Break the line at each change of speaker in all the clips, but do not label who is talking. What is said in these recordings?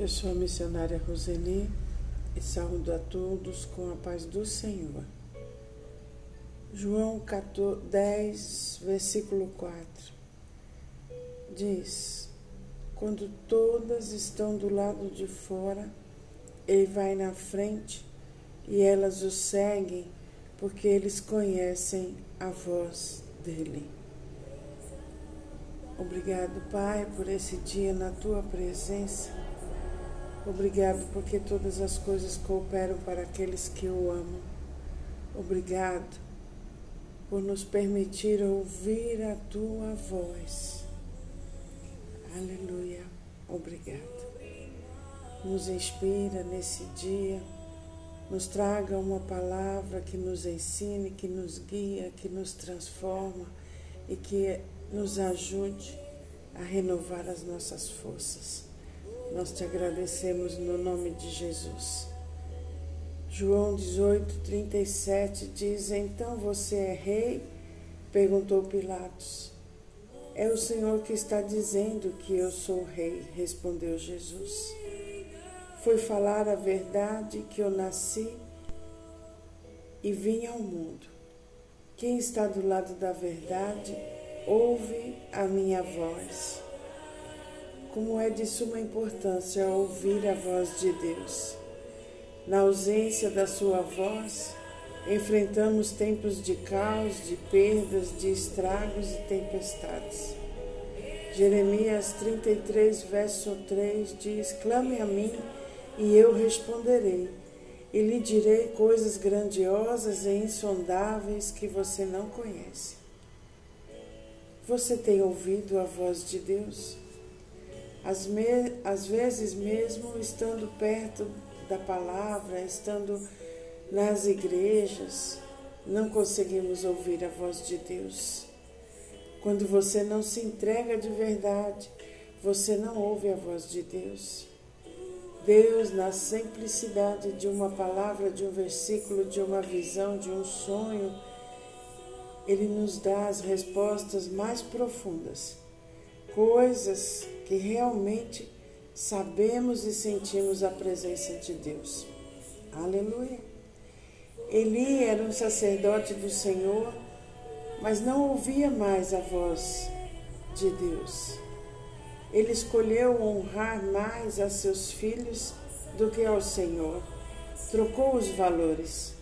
Eu sou a missionária Roseli e saúdo a todos com a paz do Senhor. João 10, versículo 4 diz: Quando todas estão do lado de fora, ele vai na frente e elas o seguem, porque eles conhecem a voz dele. Obrigado, Pai, por esse dia na tua presença. Obrigado porque todas as coisas cooperam para aqueles que o amam. Obrigado por nos permitir ouvir a tua voz. Aleluia. Obrigado. Nos inspira nesse dia, nos traga uma palavra que nos ensine, que nos guia, que nos transforma e que nos ajude a renovar as nossas forças. Nós te agradecemos no nome de Jesus. João 18, 37 diz: Então você é rei? perguntou Pilatos. É o Senhor que está dizendo que eu sou rei, respondeu Jesus. Foi falar a verdade que eu nasci e vim ao mundo. Quem está do lado da verdade, ouve a minha voz como é de suma importância ouvir a voz de Deus. Na ausência da sua voz, enfrentamos tempos de caos, de perdas, de estragos e tempestades. Jeremias 33, verso 3 diz: Clame a mim e eu responderei, e lhe direi coisas grandiosas e insondáveis que você não conhece. Você tem ouvido a voz de Deus? Às, me, às vezes, mesmo estando perto da palavra, estando nas igrejas, não conseguimos ouvir a voz de Deus. Quando você não se entrega de verdade, você não ouve a voz de Deus. Deus, na simplicidade de uma palavra, de um versículo, de uma visão, de um sonho, Ele nos dá as respostas mais profundas coisas que realmente sabemos e sentimos a presença de Deus. Aleluia. Eli era um sacerdote do Senhor, mas não ouvia mais a voz de Deus. Ele escolheu honrar mais a seus filhos do que ao Senhor. Trocou os valores.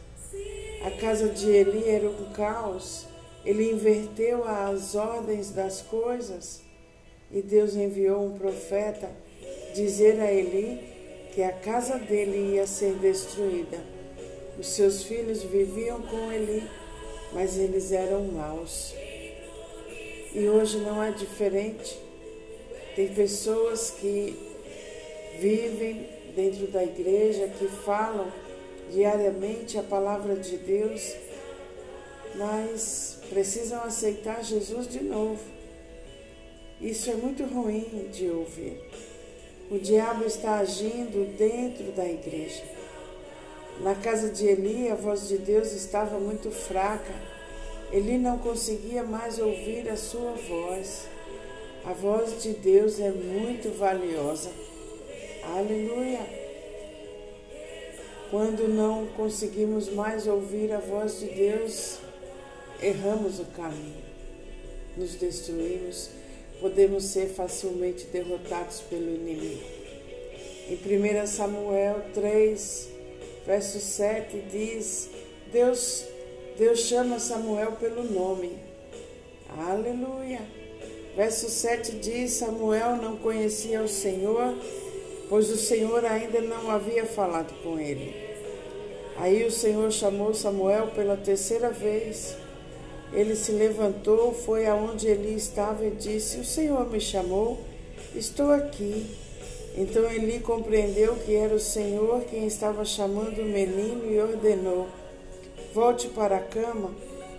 A casa de Eli era um caos. Ele inverteu as ordens das coisas e Deus enviou um profeta dizer a Eli que a casa dele ia ser destruída. Os seus filhos viviam com Eli, mas eles eram maus. E hoje não é diferente. Tem pessoas que vivem dentro da igreja, que falam diariamente a palavra de Deus, mas precisam aceitar Jesus de novo isso é muito ruim de ouvir. O diabo está agindo dentro da igreja. Na casa de Eli, a voz de Deus estava muito fraca. Eli não conseguia mais ouvir a sua voz. A voz de Deus é muito valiosa. Aleluia! Quando não conseguimos mais ouvir a voz de Deus, erramos o caminho, nos destruímos podemos ser facilmente derrotados pelo inimigo. Em 1 Samuel 3, verso 7 diz: Deus, Deus chama Samuel pelo nome. Aleluia. Verso 7 diz: Samuel não conhecia o Senhor, pois o Senhor ainda não havia falado com ele. Aí o Senhor chamou Samuel pela terceira vez ele se levantou, foi aonde Eli estava e disse: O Senhor me chamou, estou aqui. Então Eli compreendeu que era o Senhor quem estava chamando o menino e ordenou: Volte para a cama,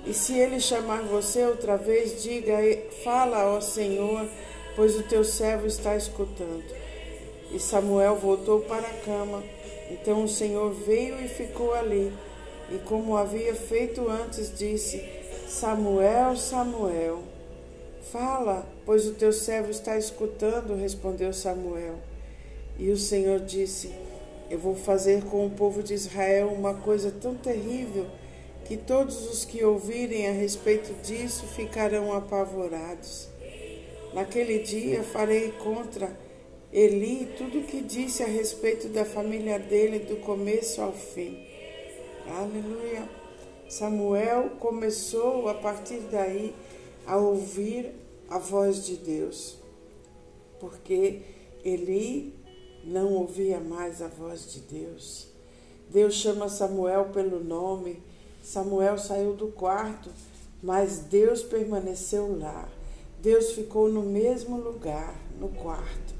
e se ele chamar você outra vez, diga: Fala ao Senhor, pois o teu servo está escutando. E Samuel voltou para a cama. Então o Senhor veio e ficou ali. E como havia feito antes, disse: Samuel, Samuel. Fala, pois o teu servo está escutando, respondeu Samuel. E o Senhor disse: Eu vou fazer com o povo de Israel uma coisa tão terrível que todos os que ouvirem a respeito disso ficarão apavorados. Naquele dia farei contra Eli tudo o que disse a respeito da família dele do começo ao fim. Aleluia. Samuel começou a partir daí a ouvir a voz de Deus, porque Eli não ouvia mais a voz de Deus. Deus chama Samuel pelo nome. Samuel saiu do quarto, mas Deus permaneceu lá. Deus ficou no mesmo lugar, no quarto.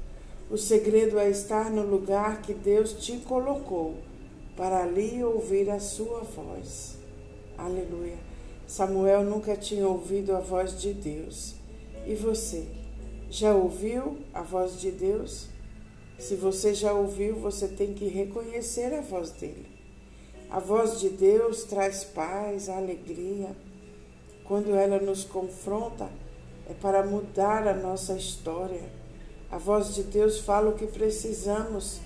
O segredo é estar no lugar que Deus te colocou, para ali ouvir a sua voz. Aleluia. Samuel nunca tinha ouvido a voz de Deus. E você? Já ouviu a voz de Deus? Se você já ouviu, você tem que reconhecer a voz dele. A voz de Deus traz paz, alegria. Quando ela nos confronta, é para mudar a nossa história. A voz de Deus fala o que precisamos.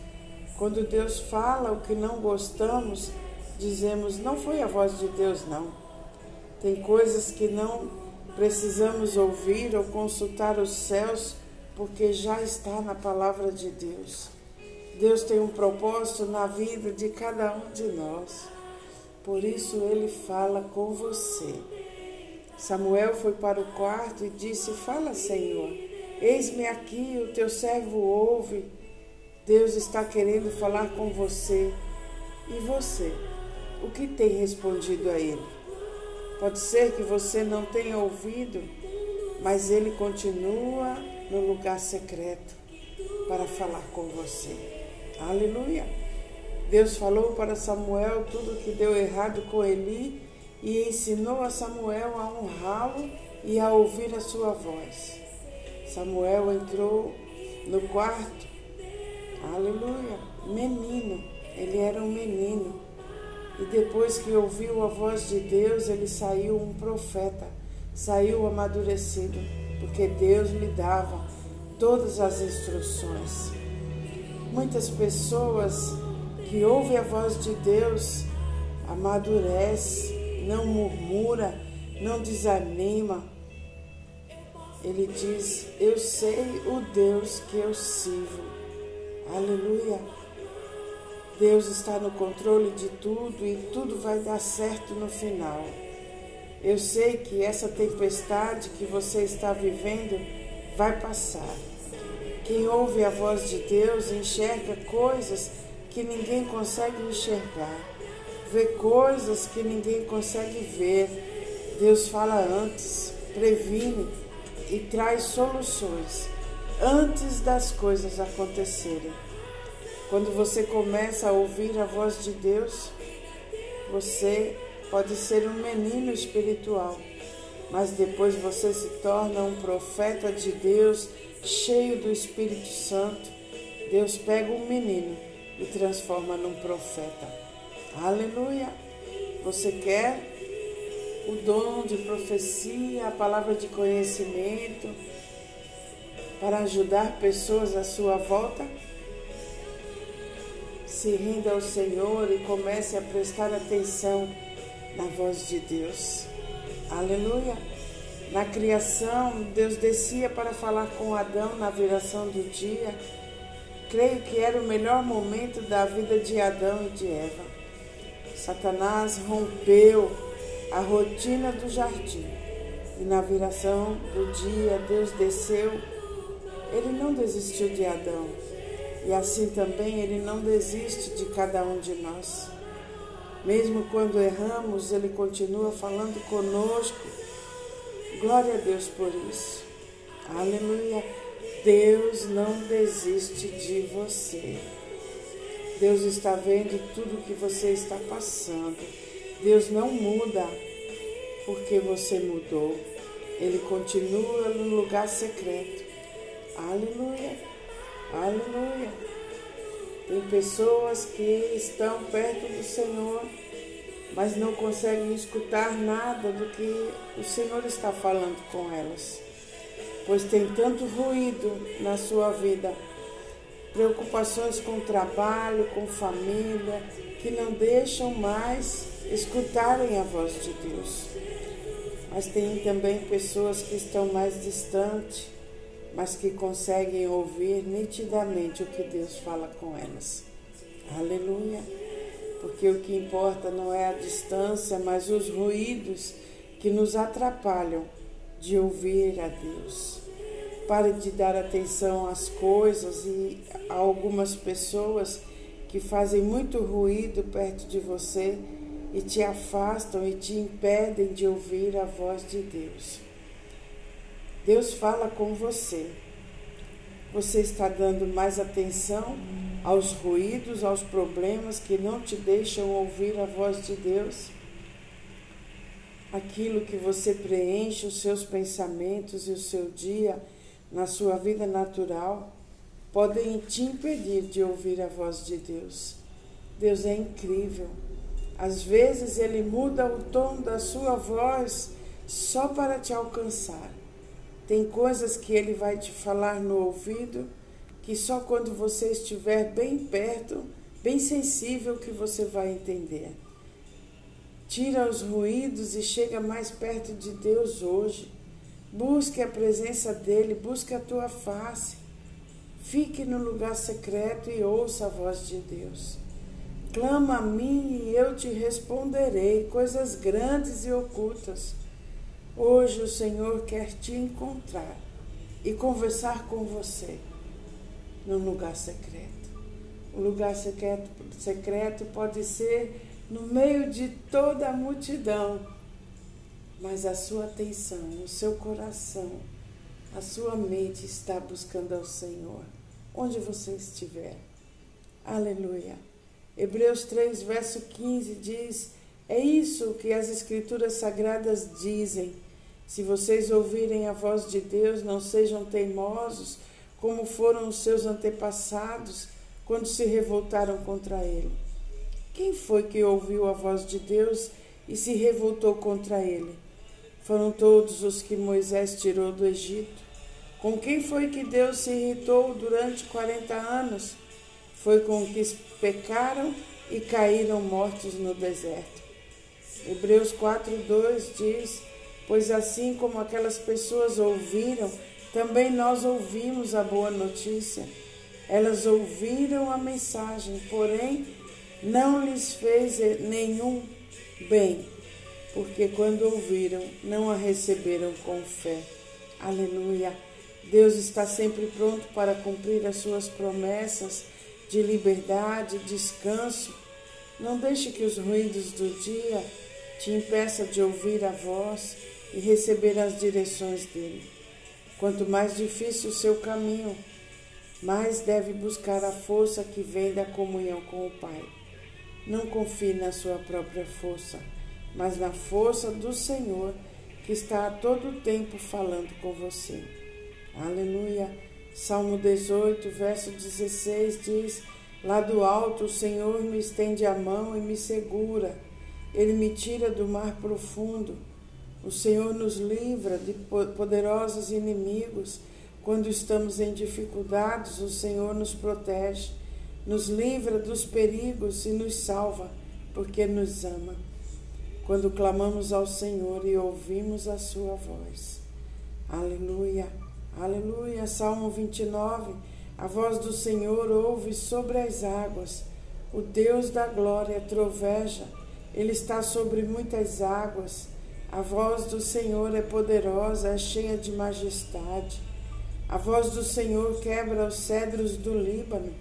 Quando Deus fala o que não gostamos, dizemos: não foi a voz de Deus, não. Tem coisas que não Precisamos ouvir ou consultar os céus, porque já está na palavra de Deus. Deus tem um propósito na vida de cada um de nós. Por isso ele fala com você. Samuel foi para o quarto e disse: Fala, Senhor, eis-me aqui, o teu servo ouve. Deus está querendo falar com você. E você? O que tem respondido a ele? Pode ser que você não tenha ouvido, mas ele continua no lugar secreto para falar com você. Aleluia! Deus falou para Samuel tudo que deu errado com Eli e ensinou a Samuel a honrá-lo e a ouvir a sua voz. Samuel entrou no quarto, aleluia, menino, ele era um menino e depois que ouviu a voz de Deus, ele saiu um profeta, saiu amadurecido, porque Deus lhe dava todas as instruções. Muitas pessoas que ouvem a voz de Deus amadurece, não murmura, não desanima. Ele diz: Eu sei o Deus que eu sirvo. Aleluia. Deus está no controle de tudo e tudo vai dar certo no final. Eu sei que essa tempestade que você está vivendo vai passar. Quem ouve a voz de Deus enxerga coisas que ninguém consegue enxergar, vê coisas que ninguém consegue ver. Deus fala antes, previne e traz soluções antes das coisas acontecerem. Quando você começa a ouvir a voz de Deus, você pode ser um menino espiritual, mas depois você se torna um profeta de Deus, cheio do Espírito Santo. Deus pega um menino e transforma num profeta. Aleluia! Você quer o dom de profecia, a palavra de conhecimento para ajudar pessoas à sua volta? Se renda ao Senhor e comece a prestar atenção na voz de Deus. Aleluia! Na criação, Deus descia para falar com Adão na viração do dia. Creio que era o melhor momento da vida de Adão e de Eva. Satanás rompeu a rotina do jardim e na viração do dia Deus desceu. Ele não desistiu de Adão, e assim também Ele não desiste de cada um de nós. Mesmo quando erramos, Ele continua falando conosco. Glória a Deus por isso. Aleluia. Deus não desiste de você. Deus está vendo tudo que você está passando. Deus não muda porque você mudou. Ele continua no lugar secreto. Aleluia. Aleluia. Tem pessoas que estão perto do Senhor, mas não conseguem escutar nada do que o Senhor está falando com elas, pois tem tanto ruído na sua vida preocupações com trabalho, com família, que não deixam mais escutarem a voz de Deus. Mas tem também pessoas que estão mais distantes, mas que conseguem ouvir nitidamente o que Deus fala com elas. Aleluia! Porque o que importa não é a distância, mas os ruídos que nos atrapalham de ouvir a Deus. Pare de dar atenção às coisas e a algumas pessoas que fazem muito ruído perto de você e te afastam e te impedem de ouvir a voz de Deus. Deus fala com você. Você está dando mais atenção aos ruídos, aos problemas que não te deixam ouvir a voz de Deus? Aquilo que você preenche os seus pensamentos e o seu dia na sua vida natural podem te impedir de ouvir a voz de Deus. Deus é incrível. Às vezes ele muda o tom da sua voz só para te alcançar. Tem coisas que ele vai te falar no ouvido que só quando você estiver bem perto, bem sensível, que você vai entender. Tira os ruídos e chega mais perto de Deus hoje. Busque a presença dele, busque a tua face. Fique no lugar secreto e ouça a voz de Deus. Clama a mim e eu te responderei coisas grandes e ocultas. Hoje o Senhor quer te encontrar e conversar com você no lugar secreto. O lugar secreto, secreto pode ser no meio de toda a multidão mas a sua atenção, o seu coração, a sua mente está buscando ao Senhor, onde você estiver. Aleluia. Hebreus 3, verso 15 diz: É isso que as Escrituras Sagradas dizem. Se vocês ouvirem a voz de Deus, não sejam teimosos, como foram os seus antepassados quando se revoltaram contra ele. Quem foi que ouviu a voz de Deus e se revoltou contra ele? Foram todos os que Moisés tirou do Egito. Com quem foi que Deus se irritou durante 40 anos? Foi com os que pecaram e caíram mortos no deserto. Hebreus 4:2 diz: Pois assim como aquelas pessoas ouviram, também nós ouvimos a boa notícia. Elas ouviram a mensagem, porém não lhes fez nenhum bem porque quando ouviram, não a receberam com fé. Aleluia. Deus está sempre pronto para cumprir as suas promessas de liberdade, descanso. Não deixe que os ruídos do dia te impeçam de ouvir a voz e receber as direções dele. Quanto mais difícil o seu caminho, mais deve buscar a força que vem da comunhão com o Pai. Não confie na sua própria força mas na força do Senhor que está a todo tempo falando com você. Aleluia. Salmo 18, verso 16 diz: Lá do alto o Senhor me estende a mão e me segura. Ele me tira do mar profundo. O Senhor nos livra de poderosos inimigos. Quando estamos em dificuldades, o Senhor nos protege, nos livra dos perigos e nos salva, porque nos ama quando clamamos ao Senhor e ouvimos a sua voz. Aleluia, aleluia. Salmo 29. A voz do Senhor ouve sobre as águas. O Deus da glória troveja. Ele está sobre muitas águas. A voz do Senhor é poderosa, é cheia de majestade. A voz do Senhor quebra os cedros do Líbano.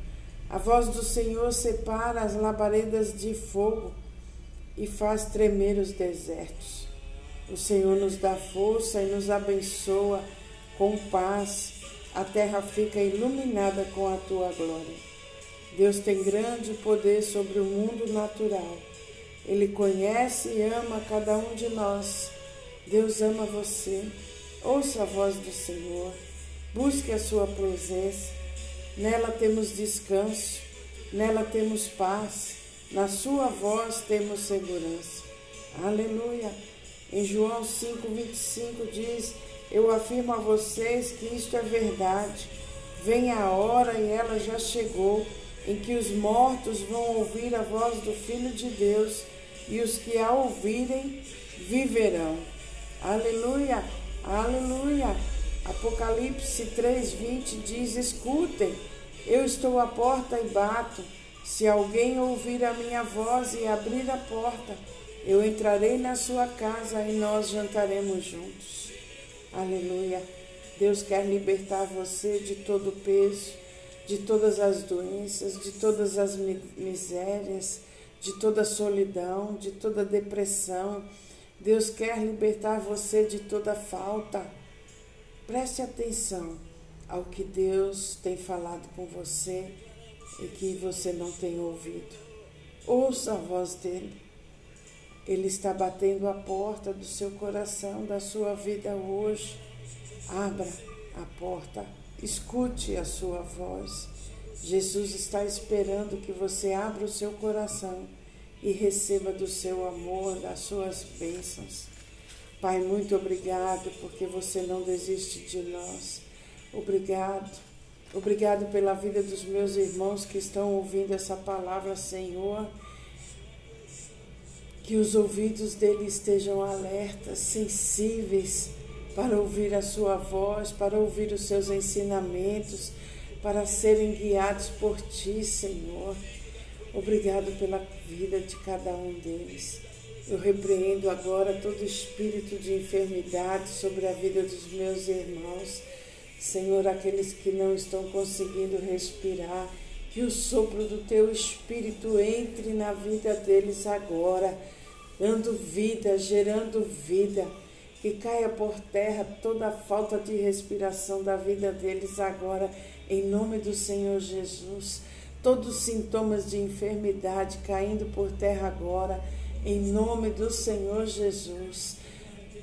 A voz do Senhor separa as labaredas de fogo e faz tremer os desertos. O Senhor nos dá força e nos abençoa com paz. A terra fica iluminada com a tua glória. Deus tem grande poder sobre o mundo natural. Ele conhece e ama cada um de nós. Deus ama você. Ouça a voz do Senhor. Busque a sua presença. Nela temos descanso. Nela temos paz. Na sua voz temos segurança. Aleluia. Em João 5:25 diz: Eu afirmo a vocês que isto é verdade. Vem a hora e ela já chegou em que os mortos vão ouvir a voz do Filho de Deus e os que a ouvirem viverão. Aleluia, aleluia. Apocalipse 3:20 diz: Escutem, eu estou à porta e bato. Se alguém ouvir a minha voz e abrir a porta, eu entrarei na sua casa e nós jantaremos juntos. Aleluia. Deus quer libertar você de todo o peso, de todas as doenças, de todas as misérias, de toda solidão, de toda depressão. Deus quer libertar você de toda falta. Preste atenção ao que Deus tem falado com você e que você não tem ouvido. Ouça a voz dele. Ele está batendo a porta do seu coração, da sua vida hoje. Abra a porta, escute a sua voz. Jesus está esperando que você abra o seu coração e receba do seu amor, das suas bênçãos. Pai, muito obrigado porque você não desiste de nós. Obrigado. Obrigado pela vida dos meus irmãos que estão ouvindo essa palavra, Senhor. Que os ouvidos deles estejam alertas, sensíveis para ouvir a sua voz, para ouvir os seus ensinamentos, para serem guiados por ti, Senhor. Obrigado pela vida de cada um deles. Eu repreendo agora todo espírito de enfermidade sobre a vida dos meus irmãos. Senhor, aqueles que não estão conseguindo respirar, que o sopro do teu espírito entre na vida deles agora, dando vida, gerando vida que caia por terra toda a falta de respiração da vida deles agora, em nome do Senhor Jesus. Todos os sintomas de enfermidade caindo por terra agora, em nome do Senhor Jesus.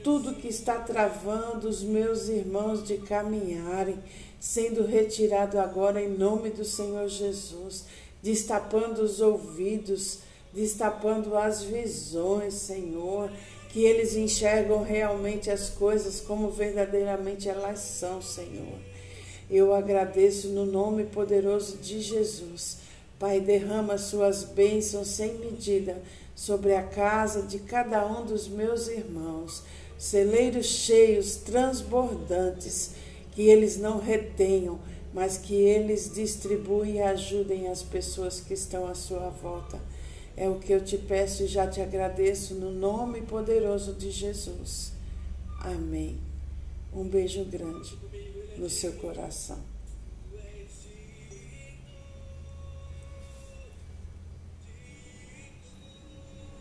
Tudo que está travando os meus irmãos de caminharem, sendo retirado agora em nome do Senhor Jesus, destapando os ouvidos, destapando as visões, Senhor que eles enxergam realmente as coisas como verdadeiramente elas são, Senhor. Eu agradeço no nome poderoso de Jesus. Pai, derrama suas bênçãos sem medida sobre a casa de cada um dos meus irmãos, celeiros cheios, transbordantes, que eles não retenham, mas que eles distribuem e ajudem as pessoas que estão à sua volta. É o que eu te peço e já te agradeço no nome poderoso de Jesus. Amém. Um beijo grande no seu coração.